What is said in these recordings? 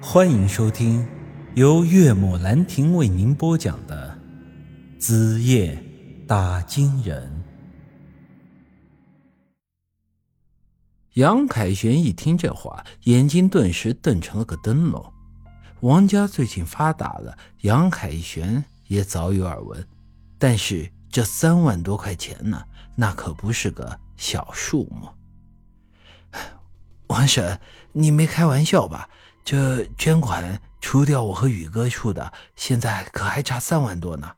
欢迎收听由岳母兰亭为您播讲的《子夜打金人》。杨凯旋一听这话，眼睛顿时瞪成了个灯笼。王家最近发达了，杨凯旋也早有耳闻，但是这三万多块钱呢，那可不是个小数目。王婶，你没开玩笑吧？这捐款除掉我和宇哥出的，现在可还差三万多呢。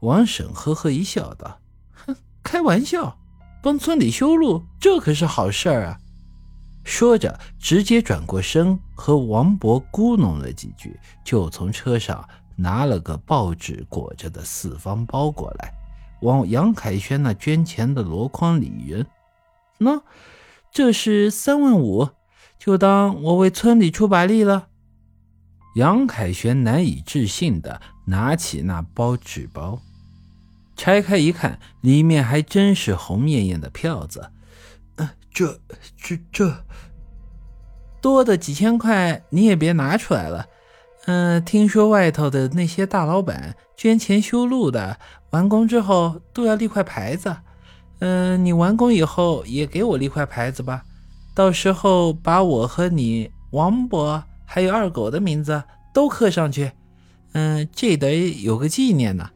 王婶呵呵一笑，道：“哼，开玩笑，帮村里修路，这可是好事儿啊！”说着，直接转过身和王博咕哝了几句，就从车上拿了个报纸裹着的四方包过来，往杨凯轩那捐钱的箩筐里扔。那。这是三万五，就当我为村里出把力了。杨凯旋难以置信的拿起那包纸包，拆开一看，里面还真是红艳艳的票子。呃，这、这、这多的几千块你也别拿出来了。嗯，听说外头的那些大老板捐钱修路的，完工之后都要立块牌子。嗯，你完工以后也给我立块牌子吧，到时候把我和你王伯还有二狗的名字都刻上去。嗯，这得有个纪念呢。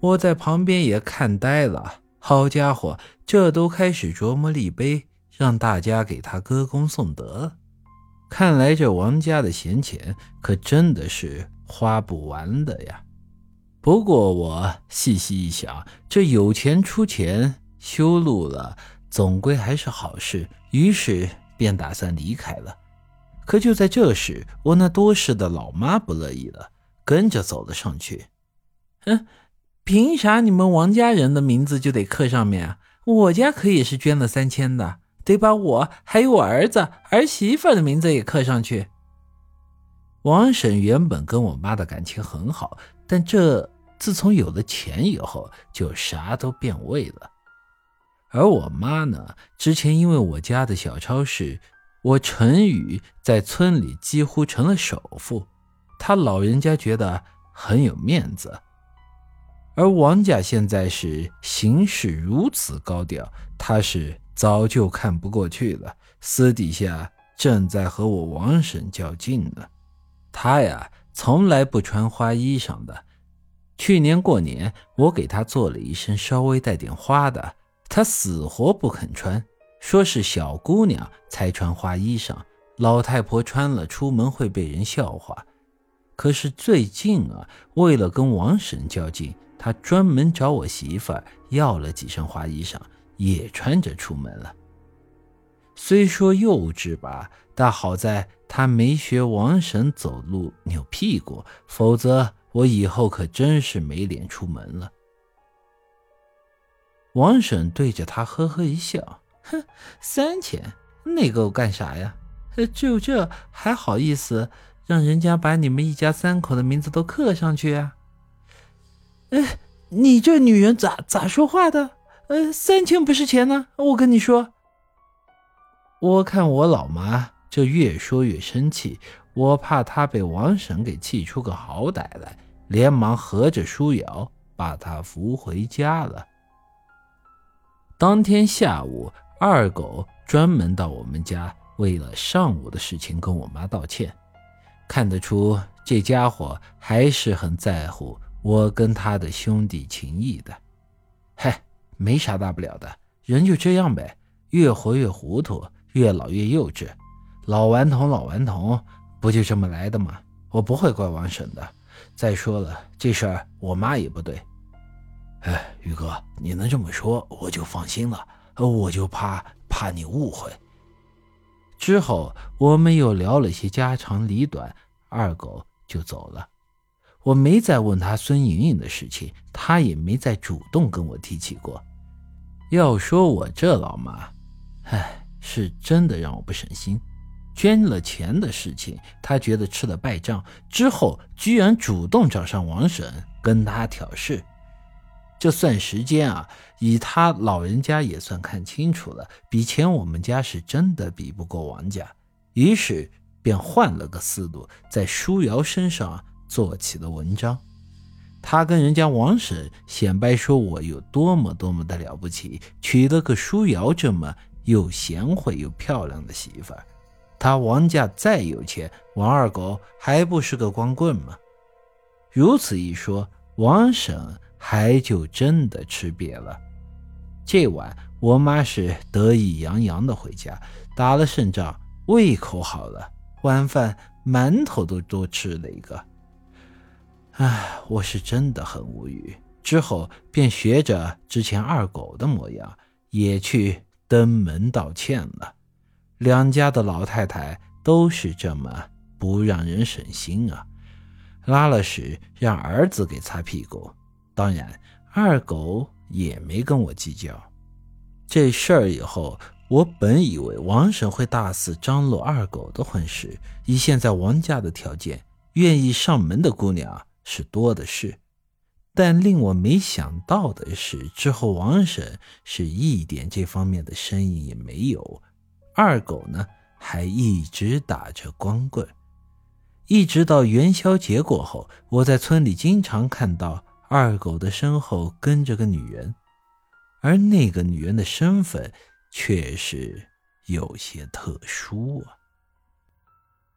我在旁边也看呆了，好家伙，这都开始琢磨立碑，让大家给他歌功颂德。看来这王家的闲钱可真的是花不完的呀。不过我细细一想，这有钱出钱修路了，总归还是好事。于是便打算离开了。可就在这时，我那多事的老妈不乐意了，跟着走了上去。嗯，凭啥你们王家人的名字就得刻上面啊？我家可也是捐了三千的，得把我还有我儿子儿媳妇的名字也刻上去。王婶原本跟我妈的感情很好，但这……自从有了钱以后，就啥都变味了。而我妈呢，之前因为我家的小超市，我陈宇在村里几乎成了首富，他老人家觉得很有面子。而王家现在是行事如此高调，他是早就看不过去了，私底下正在和我王婶较劲呢。他呀，从来不穿花衣裳的。去年过年，我给他做了一身稍微带点花的，他死活不肯穿，说是小姑娘才穿花衣裳，老太婆穿了出门会被人笑话。可是最近啊，为了跟王婶较劲，他专门找我媳妇儿要了几身花衣裳，也穿着出门了。虽说幼稚吧，但好在他没学王婶走路扭屁股，否则。我以后可真是没脸出门了。王婶对着他呵呵一笑，哼，三千那够干啥呀？就这还好意思让人家把你们一家三口的名字都刻上去啊？哎，你这女人咋咋说话的？呃，三千不是钱呢，我跟你说。我看我老妈这越说越生气。我怕她被王婶给气出个好歹来，连忙合着书瑶把她扶回家了。当天下午，二狗专门到我们家，为了上午的事情跟我妈道歉。看得出这家伙还是很在乎我跟他的兄弟情谊的。嗨，没啥大不了的，人就这样呗，越活越糊涂，越老越幼稚，老顽童，老顽童。不就这么来的吗？我不会怪王婶的。再说了，这事儿我妈也不对。哎，宇哥，你能这么说，我就放心了。我就怕怕你误会。之后我们又聊了些家长里短，二狗就走了。我没再问他孙莹莹的事情，他也没再主动跟我提起过。要说我这老妈，哎，是真的让我不省心。捐了钱的事情，他觉得吃了败仗，之后居然主动找上王婶跟他挑事。这算时间啊，以他老人家也算看清楚了，比钱我们家是真的比不过王家，于是便换了个思路，在舒瑶身上做起了文章。他跟人家王婶显摆说我有多么多么的了不起，娶了个舒瑶这么又贤惠又漂亮的媳妇儿。他王家再有钱，王二狗还不是个光棍吗？如此一说，王婶还就真的吃瘪了。这晚，我妈是得意洋洋的回家，打了胜仗，胃口好了，晚饭馒头都多吃了一个。唉，我是真的很无语。之后便学着之前二狗的模样，也去登门道歉了。两家的老太太都是这么不让人省心啊！拉了屎让儿子给擦屁股，当然二狗也没跟我计较。这事儿以后，我本以为王婶会大肆张罗二狗的婚事，以现在王家的条件，愿意上门的姑娘。是多的是，但令我没想到的是，之后王婶是一点这方面的生意也没有，二狗呢还一直打着光棍，一直到元宵节过后，我在村里经常看到二狗的身后跟着个女人，而那个女人的身份却是有些特殊啊。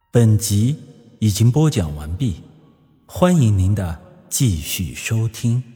本集已经播讲完毕。欢迎您的继续收听。